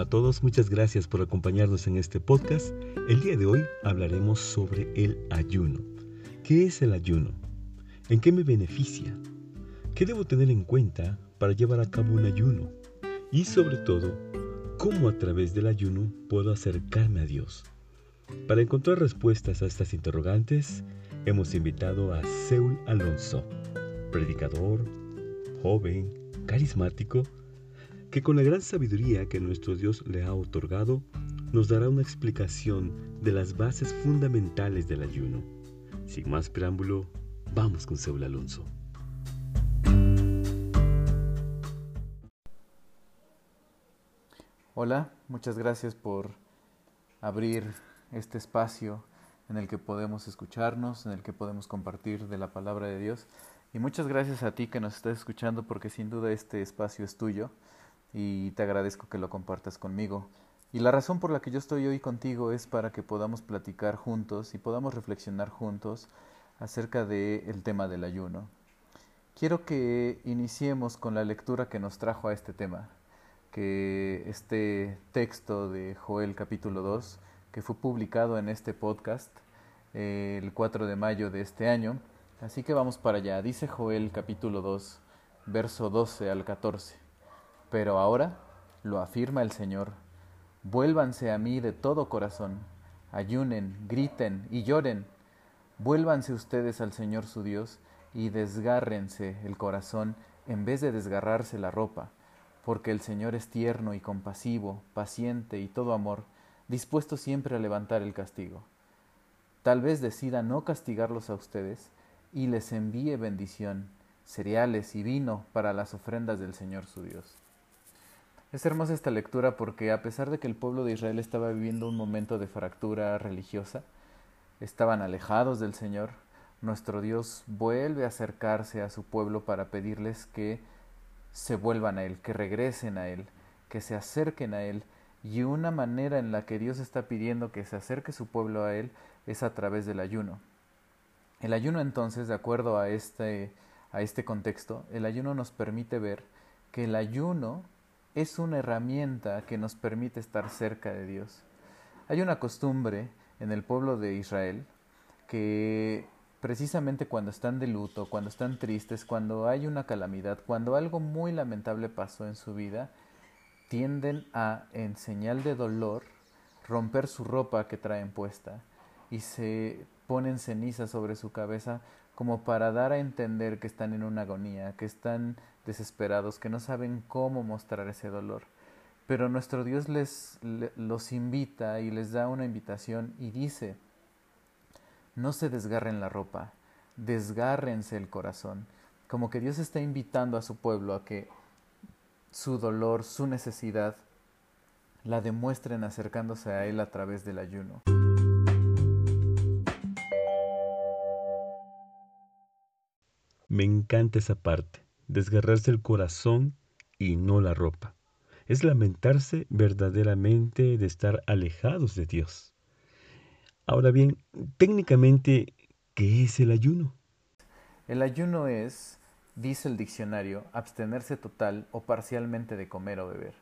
A todos, muchas gracias por acompañarnos en este podcast. El día de hoy hablaremos sobre el ayuno. ¿Qué es el ayuno? ¿En qué me beneficia? ¿Qué debo tener en cuenta para llevar a cabo un ayuno? Y sobre todo, ¿cómo a través del ayuno puedo acercarme a Dios? Para encontrar respuestas a estas interrogantes, hemos invitado a Seul Alonso, predicador, joven, carismático, que con la gran sabiduría que nuestro Dios le ha otorgado, nos dará una explicación de las bases fundamentales del ayuno. Sin más preámbulo, vamos con Seúl Alonso. Hola, muchas gracias por abrir este espacio en el que podemos escucharnos, en el que podemos compartir de la palabra de Dios. Y muchas gracias a ti que nos estás escuchando porque sin duda este espacio es tuyo y te agradezco que lo compartas conmigo. Y la razón por la que yo estoy hoy contigo es para que podamos platicar juntos y podamos reflexionar juntos acerca del el tema del ayuno. Quiero que iniciemos con la lectura que nos trajo a este tema, que este texto de Joel capítulo 2, que fue publicado en este podcast el 4 de mayo de este año. Así que vamos para allá. Dice Joel capítulo 2, verso 12 al 14. Pero ahora, lo afirma el Señor, vuélvanse a mí de todo corazón, ayunen, griten y lloren, vuélvanse ustedes al Señor su Dios y desgárrense el corazón en vez de desgarrarse la ropa, porque el Señor es tierno y compasivo, paciente y todo amor, dispuesto siempre a levantar el castigo. Tal vez decida no castigarlos a ustedes y les envíe bendición, cereales y vino para las ofrendas del Señor su Dios. Es hermosa esta lectura porque a pesar de que el pueblo de Israel estaba viviendo un momento de fractura religiosa, estaban alejados del Señor, nuestro Dios vuelve a acercarse a su pueblo para pedirles que se vuelvan a Él, que regresen a Él, que se acerquen a Él. Y una manera en la que Dios está pidiendo que se acerque su pueblo a Él es a través del ayuno. El ayuno entonces, de acuerdo a este, a este contexto, el ayuno nos permite ver que el ayuno es una herramienta que nos permite estar cerca de Dios. Hay una costumbre en el pueblo de Israel que precisamente cuando están de luto, cuando están tristes, cuando hay una calamidad, cuando algo muy lamentable pasó en su vida, tienden a, en señal de dolor, romper su ropa que traen puesta y se ponen cenizas sobre su cabeza como para dar a entender que están en una agonía, que están desesperados, que no saben cómo mostrar ese dolor. Pero nuestro Dios les, los invita y les da una invitación y dice, no se desgarren la ropa, desgárrense el corazón, como que Dios está invitando a su pueblo a que su dolor, su necesidad, la demuestren acercándose a Él a través del ayuno. Me encanta esa parte desgarrarse el corazón y no la ropa. Es lamentarse verdaderamente de estar alejados de Dios. Ahora bien, técnicamente, ¿qué es el ayuno? El ayuno es, dice el diccionario, abstenerse total o parcialmente de comer o beber.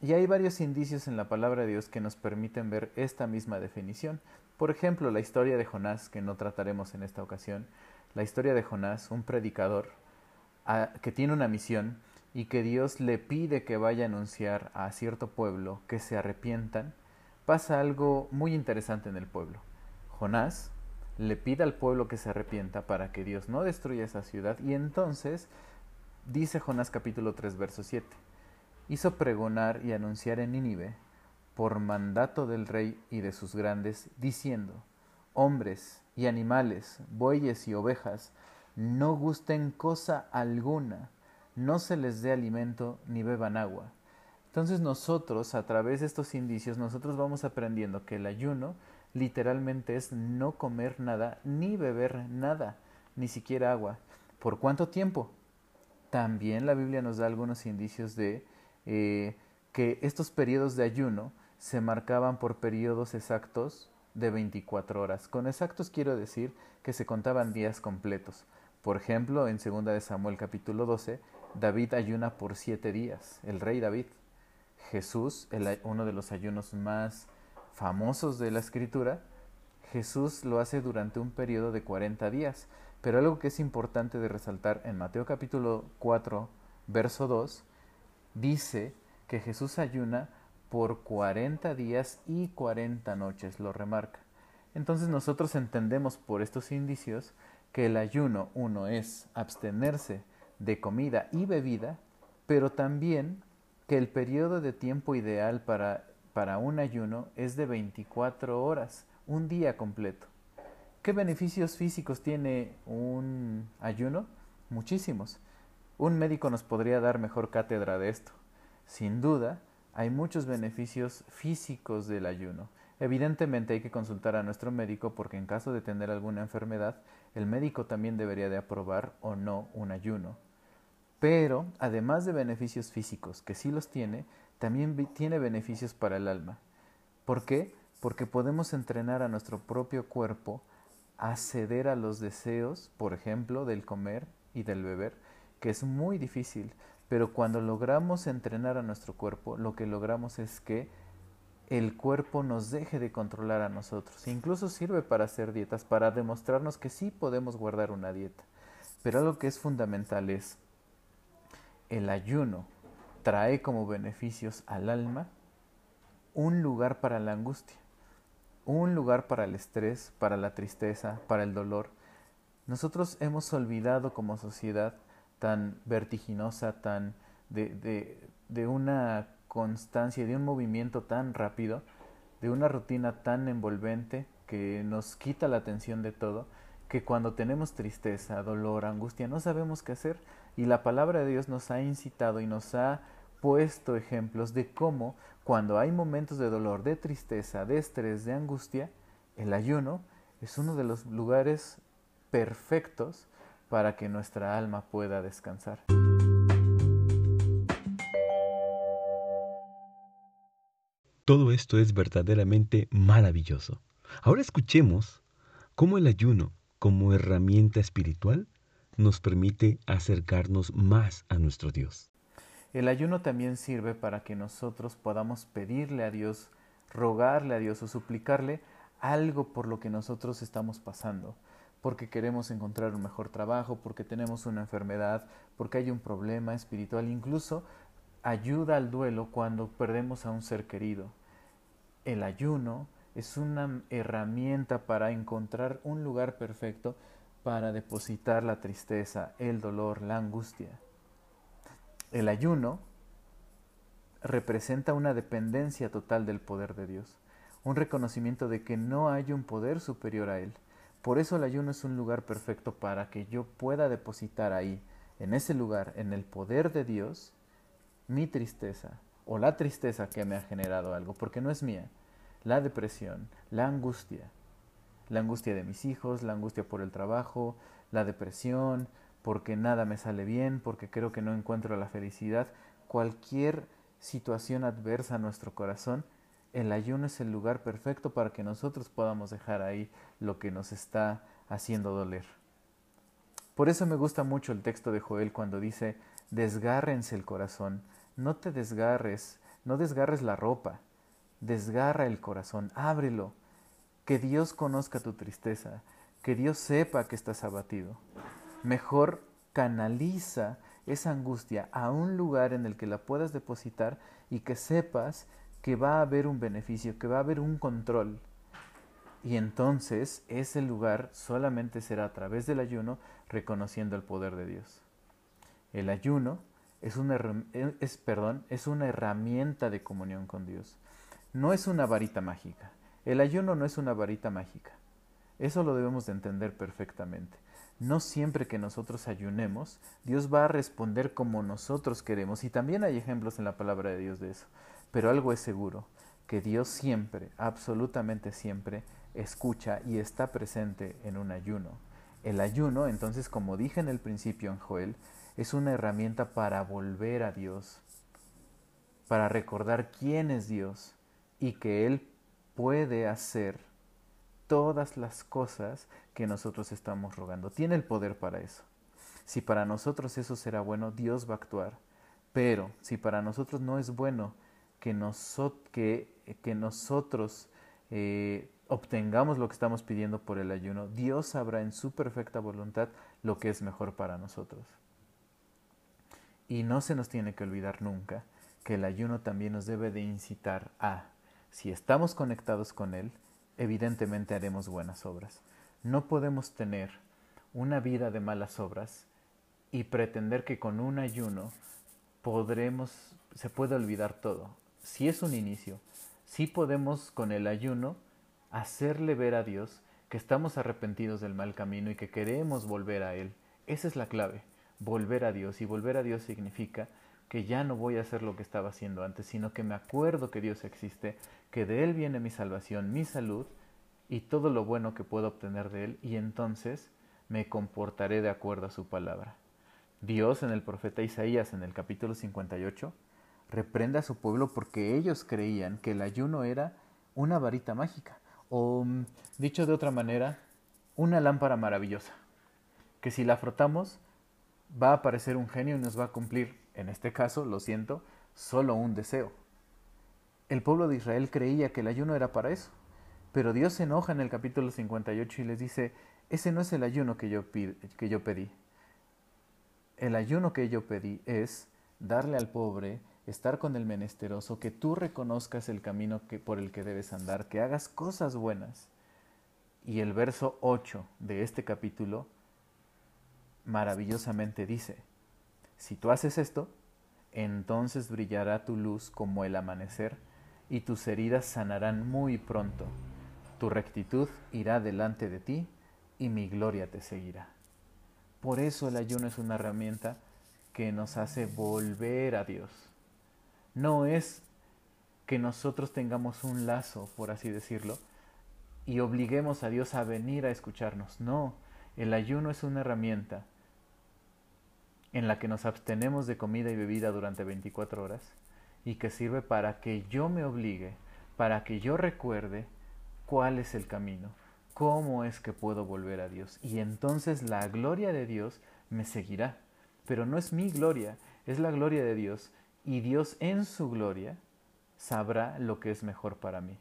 Y hay varios indicios en la palabra de Dios que nos permiten ver esta misma definición. Por ejemplo, la historia de Jonás, que no trataremos en esta ocasión. La historia de Jonás, un predicador, que tiene una misión y que Dios le pide que vaya a anunciar a cierto pueblo que se arrepientan, pasa algo muy interesante en el pueblo. Jonás le pide al pueblo que se arrepienta para que Dios no destruya esa ciudad y entonces dice Jonás capítulo 3 verso 7 hizo pregonar y anunciar en Nínive por mandato del rey y de sus grandes diciendo hombres y animales bueyes y ovejas no gusten cosa alguna, no se les dé alimento ni beban agua. Entonces nosotros, a través de estos indicios, nosotros vamos aprendiendo que el ayuno literalmente es no comer nada, ni beber nada, ni siquiera agua. ¿Por cuánto tiempo? También la Biblia nos da algunos indicios de eh, que estos periodos de ayuno se marcaban por periodos exactos de 24 horas. Con exactos quiero decir que se contaban días completos. Por ejemplo, en 2 de Samuel capítulo 12, David ayuna por siete días, el rey David. Jesús, uno de los ayunos más famosos de la escritura, Jesús lo hace durante un periodo de 40 días. Pero algo que es importante de resaltar en Mateo capítulo 4, verso 2, dice que Jesús ayuna por 40 días y 40 noches, lo remarca. Entonces nosotros entendemos por estos indicios que el ayuno, uno, es abstenerse de comida y bebida, pero también que el periodo de tiempo ideal para, para un ayuno es de 24 horas, un día completo. ¿Qué beneficios físicos tiene un ayuno? Muchísimos. Un médico nos podría dar mejor cátedra de esto. Sin duda, hay muchos beneficios físicos del ayuno. Evidentemente hay que consultar a nuestro médico porque en caso de tener alguna enfermedad, el médico también debería de aprobar o no un ayuno. Pero, además de beneficios físicos, que sí los tiene, también tiene beneficios para el alma. ¿Por qué? Porque podemos entrenar a nuestro propio cuerpo a ceder a los deseos, por ejemplo, del comer y del beber, que es muy difícil, pero cuando logramos entrenar a nuestro cuerpo, lo que logramos es que el cuerpo nos deje de controlar a nosotros. Incluso sirve para hacer dietas, para demostrarnos que sí podemos guardar una dieta. Pero algo que es fundamental es el ayuno trae como beneficios al alma un lugar para la angustia, un lugar para el estrés, para la tristeza, para el dolor. Nosotros hemos olvidado como sociedad tan vertiginosa, tan de, de, de una constancia, de un movimiento tan rápido, de una rutina tan envolvente que nos quita la atención de todo, que cuando tenemos tristeza, dolor, angustia, no sabemos qué hacer. Y la palabra de Dios nos ha incitado y nos ha puesto ejemplos de cómo cuando hay momentos de dolor, de tristeza, de estrés, de angustia, el ayuno es uno de los lugares perfectos para que nuestra alma pueda descansar. Todo esto es verdaderamente maravilloso. Ahora escuchemos cómo el ayuno, como herramienta espiritual, nos permite acercarnos más a nuestro Dios. El ayuno también sirve para que nosotros podamos pedirle a Dios, rogarle a Dios o suplicarle algo por lo que nosotros estamos pasando, porque queremos encontrar un mejor trabajo, porque tenemos una enfermedad, porque hay un problema espiritual, incluso ayuda al duelo cuando perdemos a un ser querido. El ayuno es una herramienta para encontrar un lugar perfecto para depositar la tristeza, el dolor, la angustia. El ayuno representa una dependencia total del poder de Dios, un reconocimiento de que no hay un poder superior a Él. Por eso el ayuno es un lugar perfecto para que yo pueda depositar ahí, en ese lugar, en el poder de Dios, mi tristeza o la tristeza que me ha generado algo, porque no es mía, la depresión, la angustia, la angustia de mis hijos, la angustia por el trabajo, la depresión, porque nada me sale bien, porque creo que no encuentro la felicidad, cualquier situación adversa a nuestro corazón, el ayuno es el lugar perfecto para que nosotros podamos dejar ahí lo que nos está haciendo doler. Por eso me gusta mucho el texto de Joel cuando dice, desgárrense el corazón, no te desgarres, no desgarres la ropa, desgarra el corazón, ábrelo, que Dios conozca tu tristeza, que Dios sepa que estás abatido. Mejor canaliza esa angustia a un lugar en el que la puedas depositar y que sepas que va a haber un beneficio, que va a haber un control. Y entonces ese lugar solamente será a través del ayuno reconociendo el poder de Dios. El ayuno es una, es, perdón, es una herramienta de comunión con Dios. No es una varita mágica. El ayuno no es una varita mágica. Eso lo debemos de entender perfectamente. No siempre que nosotros ayunemos, Dios va a responder como nosotros queremos. Y también hay ejemplos en la palabra de Dios de eso. Pero algo es seguro, que Dios siempre, absolutamente siempre, escucha y está presente en un ayuno. El ayuno, entonces, como dije en el principio en Joel, es una herramienta para volver a Dios, para recordar quién es Dios y que Él puede hacer todas las cosas que nosotros estamos rogando. Tiene el poder para eso. Si para nosotros eso será bueno, Dios va a actuar. Pero si para nosotros no es bueno que, que, nosotros eh, obtengamos lo que estamos pidiendo por el ayuno, Dios sabrá en su perfecta voluntad lo que es mejor para nosotros. Y no se nos tiene que olvidar nunca que el ayuno también nos debe de incitar a, si estamos conectados con Él, evidentemente haremos buenas obras. No podemos tener una vida de malas obras y pretender que con un ayuno podremos, se puede olvidar todo. Si es un inicio, si podemos con el ayuno hacerle ver a Dios que estamos arrepentidos del mal camino y que queremos volver a Él. Esa es la clave, volver a Dios. Y volver a Dios significa que ya no voy a hacer lo que estaba haciendo antes, sino que me acuerdo que Dios existe, que de Él viene mi salvación, mi salud y todo lo bueno que puedo obtener de Él, y entonces me comportaré de acuerdo a su palabra. Dios en el profeta Isaías en el capítulo 58 reprende a su pueblo porque ellos creían que el ayuno era una varita mágica o, mm, dicho de otra manera, una lámpara maravillosa, que si la frotamos va a aparecer un genio y nos va a cumplir, en este caso, lo siento, solo un deseo. El pueblo de Israel creía que el ayuno era para eso, pero Dios se enoja en el capítulo 58 y les dice, ese no es el ayuno que yo, que yo pedí. El ayuno que yo pedí es darle al pobre estar con el menesteroso, que tú reconozcas el camino que, por el que debes andar, que hagas cosas buenas. Y el verso 8 de este capítulo maravillosamente dice, si tú haces esto, entonces brillará tu luz como el amanecer y tus heridas sanarán muy pronto. Tu rectitud irá delante de ti y mi gloria te seguirá. Por eso el ayuno es una herramienta que nos hace volver a Dios no es que nosotros tengamos un lazo, por así decirlo, y obliguemos a Dios a venir a escucharnos. No, el ayuno es una herramienta en la que nos abstenemos de comida y bebida durante 24 horas y que sirve para que yo me obligue, para que yo recuerde cuál es el camino, cómo es que puedo volver a Dios. Y entonces la gloria de Dios me seguirá. Pero no es mi gloria, es la gloria de Dios y Dios en su gloria sabrá lo que es mejor para mí.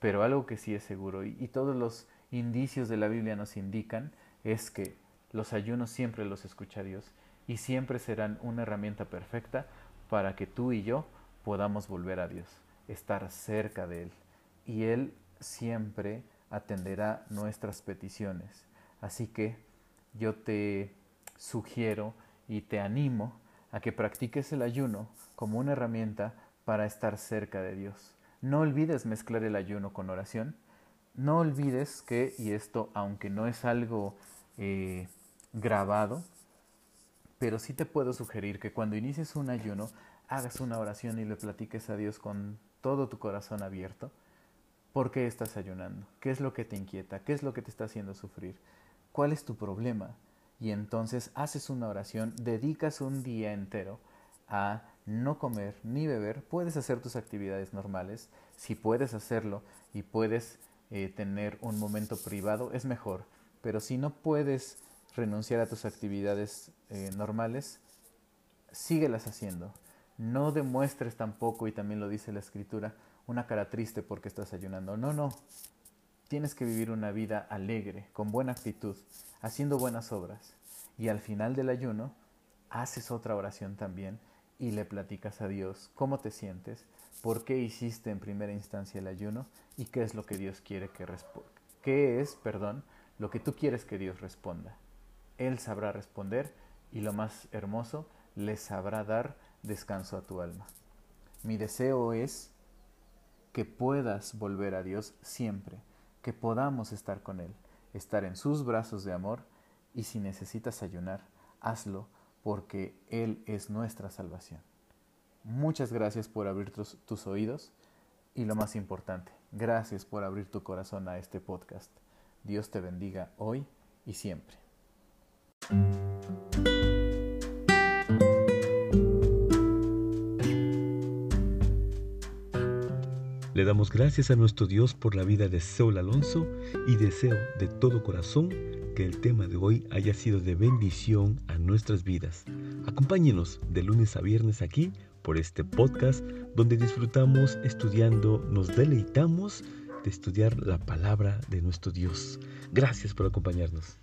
Pero algo que sí es seguro y, todos los indicios de la Biblia nos indican es que los ayunos siempre los escucha Dios y siempre serán una herramienta perfecta para que tú y yo podamos volver a Dios, estar cerca de Él. Y Él siempre atenderá nuestras peticiones. Así que yo te sugiero y te animo a que practiques el ayuno como una herramienta para estar cerca de Dios. No olvides mezclar el ayuno con oración. No olvides que, y esto aunque no es algo eh, grabado, pero sí te puedo sugerir que cuando inicies un ayuno, hagas una oración y le platiques a Dios con todo tu corazón abierto. ¿Por qué estás ayunando? ¿Qué es lo que te inquieta? ¿Qué es lo que te está haciendo sufrir? ¿Cuál es tu problema? Y entonces haces una oración, dedicas un día entero a no comer ni beber, puedes hacer tus actividades normales. Si puedes hacerlo y puedes eh, tener un momento privado, es mejor. Pero si no puedes renunciar a tus actividades eh, normales, síguelas haciendo. No demuestres tampoco, y también lo dice la escritura, una cara triste porque estás ayunando. No, no. Tienes que vivir una vida alegre, con buena actitud, haciendo buenas obras. Y al final del ayuno, haces otra oración también y le platicas a Dios cómo te sientes, por qué hiciste en primera instancia el ayuno y qué es lo que Dios quiere que responda. ¿Qué es, perdón, lo que tú quieres que Dios responda? Él sabrá responder y lo más hermoso, le sabrá dar descanso a tu alma. Mi deseo es que puedas volver a Dios siempre, que podamos estar con Él, estar en sus brazos de amor y si necesitas ayunar, hazlo porque Él es nuestra salvación. Muchas gracias por abrir tus, oídos y lo más importante, gracias por abrir tu corazón a este podcast. Dios te bendiga hoy y siempre. Le damos gracias a nuestro Dios por la vida de Saul Alonso y deseo de todo corazón que el tema de hoy haya sido de bendición a nuestras vidas. Acompáñenos de lunes a viernes aquí por este podcast donde disfrutamos estudiando, nos deleitamos de estudiar la palabra de nuestro Dios. Gracias por acompañarnos.